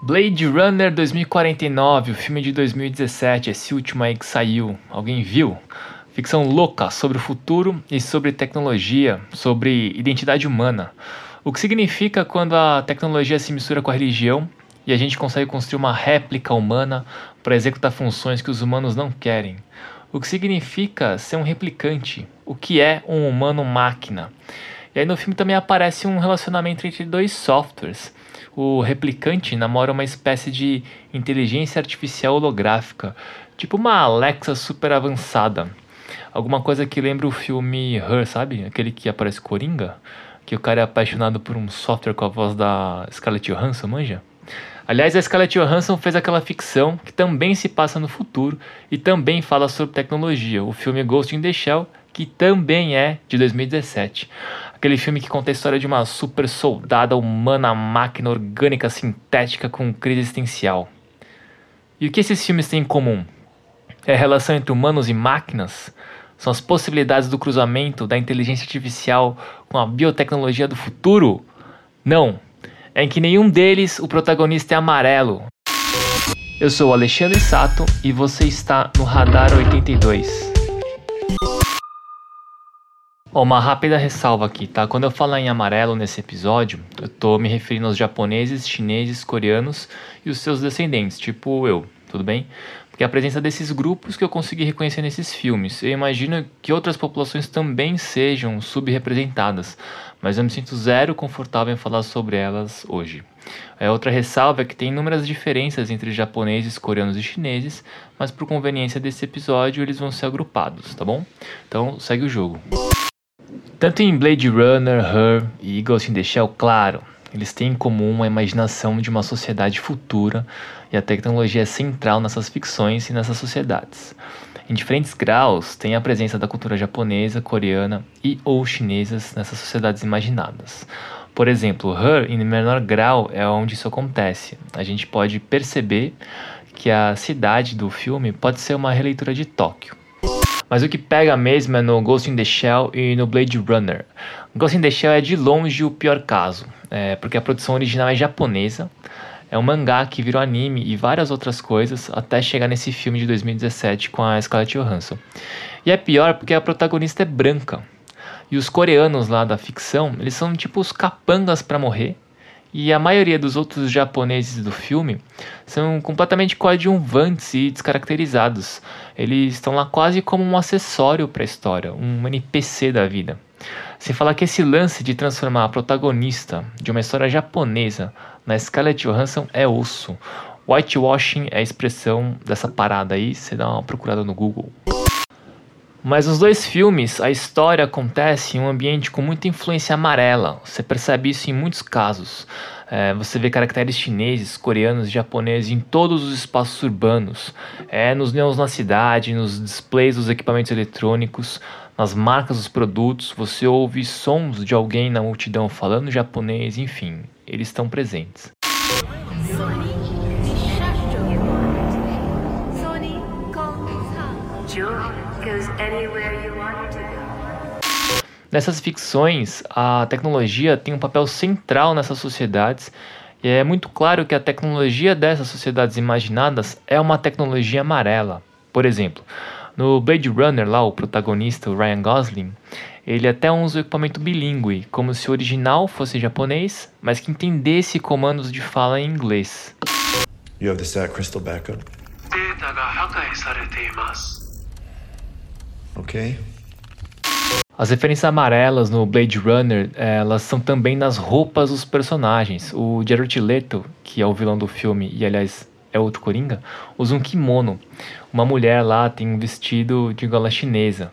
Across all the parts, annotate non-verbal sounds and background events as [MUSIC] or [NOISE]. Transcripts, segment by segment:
Blade Runner 2049, o filme de 2017, esse último aí que saiu. Alguém viu? Ficção louca sobre o futuro e sobre tecnologia, sobre identidade humana. O que significa quando a tecnologia se mistura com a religião e a gente consegue construir uma réplica humana para executar funções que os humanos não querem. O que significa ser um replicante? O que é um humano máquina? E aí no filme também aparece um relacionamento entre dois softwares o replicante namora uma espécie de inteligência artificial holográfica, tipo uma Alexa super avançada. Alguma coisa que lembra o filme Her, sabe? Aquele que aparece Coringa, que o cara é apaixonado por um software com a voz da Scarlett Johansson, manja? Aliás, a Scarlett Johansson fez aquela ficção que também se passa no futuro e também fala sobre tecnologia, o filme Ghost in the Shell, que também é de 2017. Aquele filme que conta a história de uma super soldada humana máquina orgânica sintética com crise existencial. E o que esses filmes têm em comum? É a relação entre humanos e máquinas? São as possibilidades do cruzamento da inteligência artificial com a biotecnologia do futuro? Não. É em que nenhum deles o protagonista é amarelo. Eu sou Alexandre Sato e você está no Radar 82. Uma rápida ressalva aqui, tá? Quando eu falar em amarelo nesse episódio, eu tô me referindo aos japoneses, chineses, coreanos e os seus descendentes, tipo eu, tudo bem? Porque a presença desses grupos que eu consegui reconhecer nesses filmes. Eu imagino que outras populações também sejam subrepresentadas, mas eu me sinto zero confortável em falar sobre elas hoje. É, outra ressalva é que tem inúmeras diferenças entre japoneses, coreanos e chineses, mas por conveniência desse episódio eles vão ser agrupados, tá bom? Então segue o jogo. Tanto em Blade Runner, Her e Ghost in the Shell, claro, eles têm em comum a imaginação de uma sociedade futura e a tecnologia é central nessas ficções e nessas sociedades. Em diferentes graus, tem a presença da cultura japonesa, coreana e ou chinesas nessas sociedades imaginadas. Por exemplo, Her, em menor grau, é onde isso acontece. A gente pode perceber que a cidade do filme pode ser uma releitura de Tóquio. Mas o que pega mesmo é no Ghost in the Shell e no Blade Runner. Ghost in the Shell é de longe o pior caso, é, porque a produção original é japonesa, é um mangá que virou anime e várias outras coisas até chegar nesse filme de 2017 com a Scarlett Johansson. E é pior porque a protagonista é branca. E os coreanos lá da ficção, eles são tipo os capangas para morrer e a maioria dos outros japoneses do filme são completamente coadjuvantes e descaracterizados. Eles estão lá quase como um acessório para a história, um NPC da vida. Sem falar que esse lance de transformar a protagonista de uma história japonesa na Scarlett Johansson é osso. Whitewashing é a expressão dessa parada aí, você dá uma procurada no Google. Mas nos dois filmes, a história acontece em um ambiente com muita influência amarela. Você percebe isso em muitos casos. É, você vê caracteres chineses, coreanos, japoneses em todos os espaços urbanos. É, nos neons na cidade, nos displays dos equipamentos eletrônicos, nas marcas dos produtos. Você ouve sons de alguém na multidão falando japonês, enfim, eles estão presentes. Nessas ficções, a tecnologia tem um papel central nessas sociedades e é muito claro que a tecnologia dessas sociedades imaginadas é uma tecnologia amarela. Por exemplo, no Blade Runner, lá o protagonista, o Ryan Gosling, ele até usa o equipamento bilíngue, como se o original fosse japonês, mas que entendesse comandos de fala em inglês. You have the crystal backup. Ok. As referências amarelas no Blade Runner, elas são também nas roupas dos personagens. O Jared Leto, que é o vilão do filme, e aliás é outro Coringa, usa um kimono. Uma mulher lá tem um vestido de gola chinesa.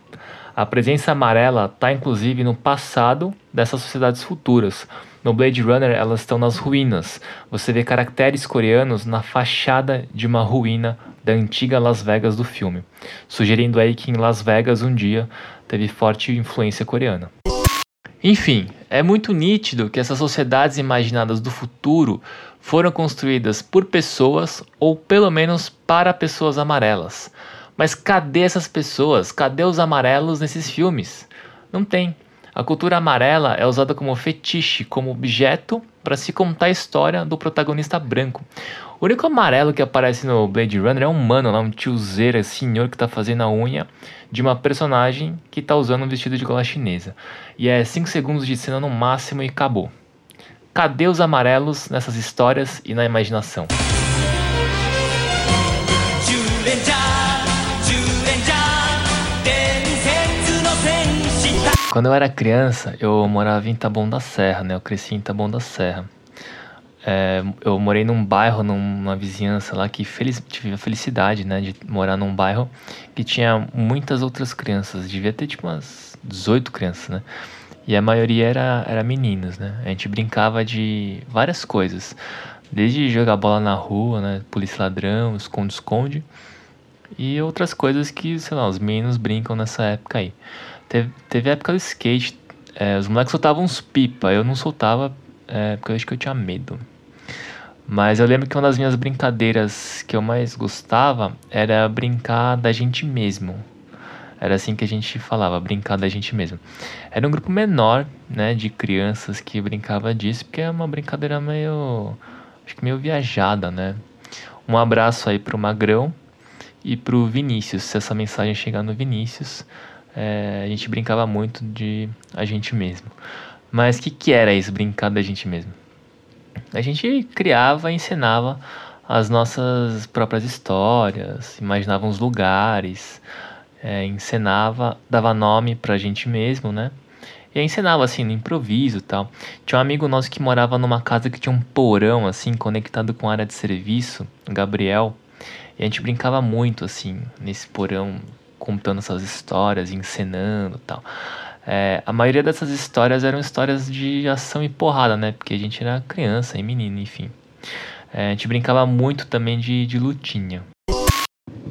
A presença amarela está inclusive no passado dessas sociedades futuras. No Blade Runner, elas estão nas ruínas. Você vê caracteres coreanos na fachada de uma ruína da antiga Las Vegas do filme, sugerindo aí que em Las Vegas um dia teve forte influência coreana. Enfim, é muito nítido que essas sociedades imaginadas do futuro foram construídas por pessoas ou pelo menos para pessoas amarelas. Mas cadê essas pessoas? Cadê os amarelos nesses filmes? Não tem. A cultura amarela é usada como fetiche, como objeto para se contar a história do protagonista branco. O único amarelo que aparece no Blade Runner é um mano lá, um tiozeira, senhor que tá fazendo a unha de uma personagem que tá usando um vestido de gola chinesa. E é 5 segundos de cena no máximo e acabou. Cadê os amarelos nessas histórias e na imaginação? Quando eu era criança, eu morava em Taboão da Serra, né? Eu cresci em Taboão da Serra. É, eu morei num bairro, numa vizinhança lá que feliz, tive a felicidade, né, de morar num bairro que tinha muitas outras crianças. Devia ter tipo umas 18 crianças, né? E a maioria era, era meninos, né? A gente brincava de várias coisas. Desde jogar bola na rua, né? Polícia ladrão, esconde-esconde. E outras coisas que, sei lá, os meninos brincam nessa época aí. Teve, teve a época do skate. É, os moleques soltavam uns pipa. Eu não soltava é, porque eu acho que eu tinha medo. Mas eu lembro que uma das minhas brincadeiras que eu mais gostava era brincar da gente mesmo. Era assim que a gente falava, brincar da gente mesmo. Era um grupo menor, né, de crianças que brincava disso, porque é uma brincadeira meio, acho que meio viajada, né? Um abraço aí pro Magrão e pro Vinícius, se essa mensagem chegar no Vinícius é, a gente brincava muito de a gente mesmo. Mas o que, que era isso, brincar da gente mesmo? A gente criava e ensinava as nossas próprias histórias, imaginava uns lugares, é, encenava, dava nome pra gente mesmo, né? E ensinava assim, no improviso e tal. Tinha um amigo nosso que morava numa casa que tinha um porão, assim, conectado com a área de serviço, Gabriel. E a gente brincava muito, assim, nesse porão contando essas histórias, encenando tal. É, a maioria dessas histórias eram histórias de ação e porrada, né? Porque a gente era criança e menino, enfim. É, a gente brincava muito também de, de lutinha.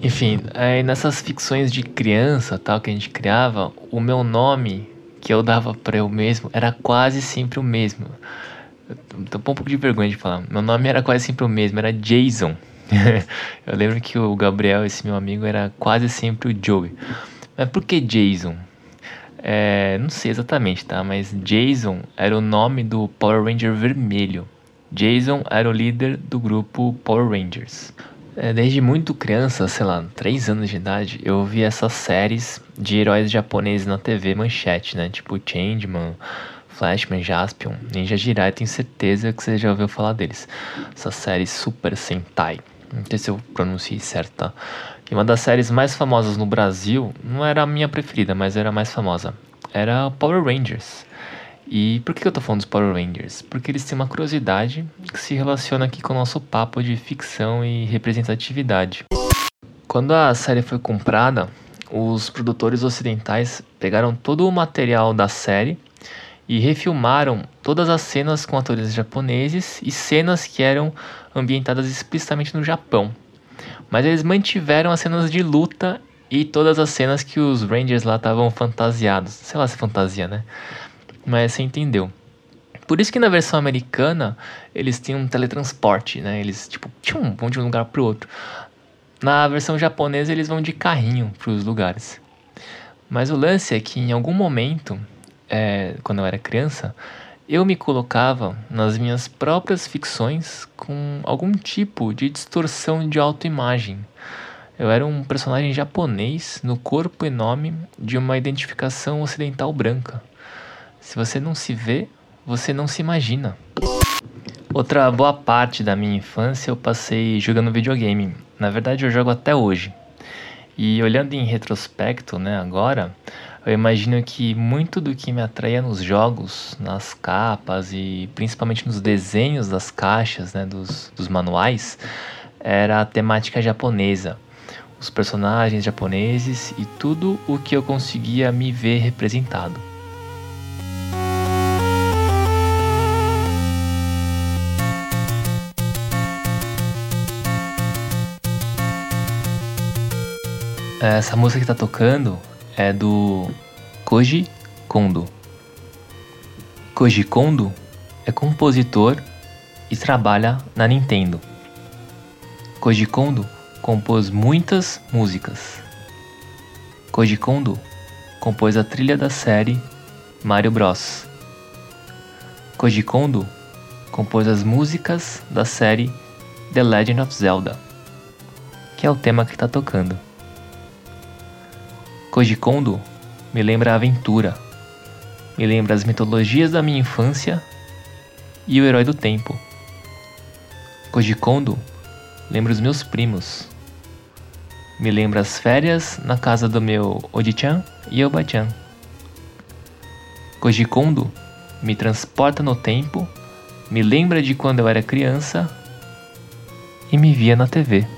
Enfim, é, nessas ficções de criança tal que a gente criava, o meu nome que eu dava para eu mesmo era quase sempre o mesmo. Eu tô um pouco de vergonha de falar. Meu nome era quase sempre o mesmo, era Jason. [LAUGHS] eu lembro que o Gabriel, esse meu amigo, era quase sempre o Joey. Mas por que Jason? É, não sei exatamente, tá? Mas Jason era o nome do Power Ranger vermelho. Jason era o líder do grupo Power Rangers. É, desde muito criança, sei lá, 3 anos de idade, eu vi essas séries de heróis japoneses na TV manchete, né? Tipo Changeman, Flashman, Jaspion, Ninja Jirai, tenho certeza que você já ouviu falar deles. Essas séries Super Sentai. Não sei se eu pronunciei certo, tá? E uma das séries mais famosas no Brasil, não era a minha preferida, mas era a mais famosa, era Power Rangers. E por que eu tô falando dos Power Rangers? Porque eles têm uma curiosidade que se relaciona aqui com o nosso papo de ficção e representatividade. Quando a série foi comprada, os produtores ocidentais pegaram todo o material da série e refilmaram todas as cenas com atores japoneses e cenas que eram ambientadas explicitamente no Japão. Mas eles mantiveram as cenas de luta e todas as cenas que os Rangers lá estavam fantasiados. Sei lá se fantasia, né? Mas você entendeu. Por isso que na versão americana eles tinham um teletransporte, né? Eles tipo tchum, vão de um lugar pro outro. Na versão japonesa eles vão de carrinho para os lugares. Mas o lance é que em algum momento é, quando eu era criança, eu me colocava nas minhas próprias ficções com algum tipo de distorção de autoimagem. Eu era um personagem japonês no corpo e nome de uma identificação ocidental branca. Se você não se vê, você não se imagina. Outra boa parte da minha infância eu passei jogando videogame. Na verdade, eu jogo até hoje. E olhando em retrospecto, né, agora, eu imagino que muito do que me atraía nos jogos, nas capas e principalmente nos desenhos das caixas, né, dos, dos manuais, era a temática japonesa. Os personagens japoneses e tudo o que eu conseguia me ver representado. Essa música que tá tocando é do Koji Kondo. Koji Kondo é compositor e trabalha na Nintendo. Koji Kondo compôs muitas músicas. Koji Kondo compôs a trilha da série Mario Bros. Koji Kondo compôs as músicas da série The Legend of Zelda, que é o tema que está tocando. Koji Kondo me lembra a aventura, me lembra as mitologias da minha infância e o herói do tempo. Koji Kondo lembra os meus primos, me lembra as férias na casa do meu Oji-chan e Oba-chan. Koji Kondo me transporta no tempo, me lembra de quando eu era criança e me via na TV.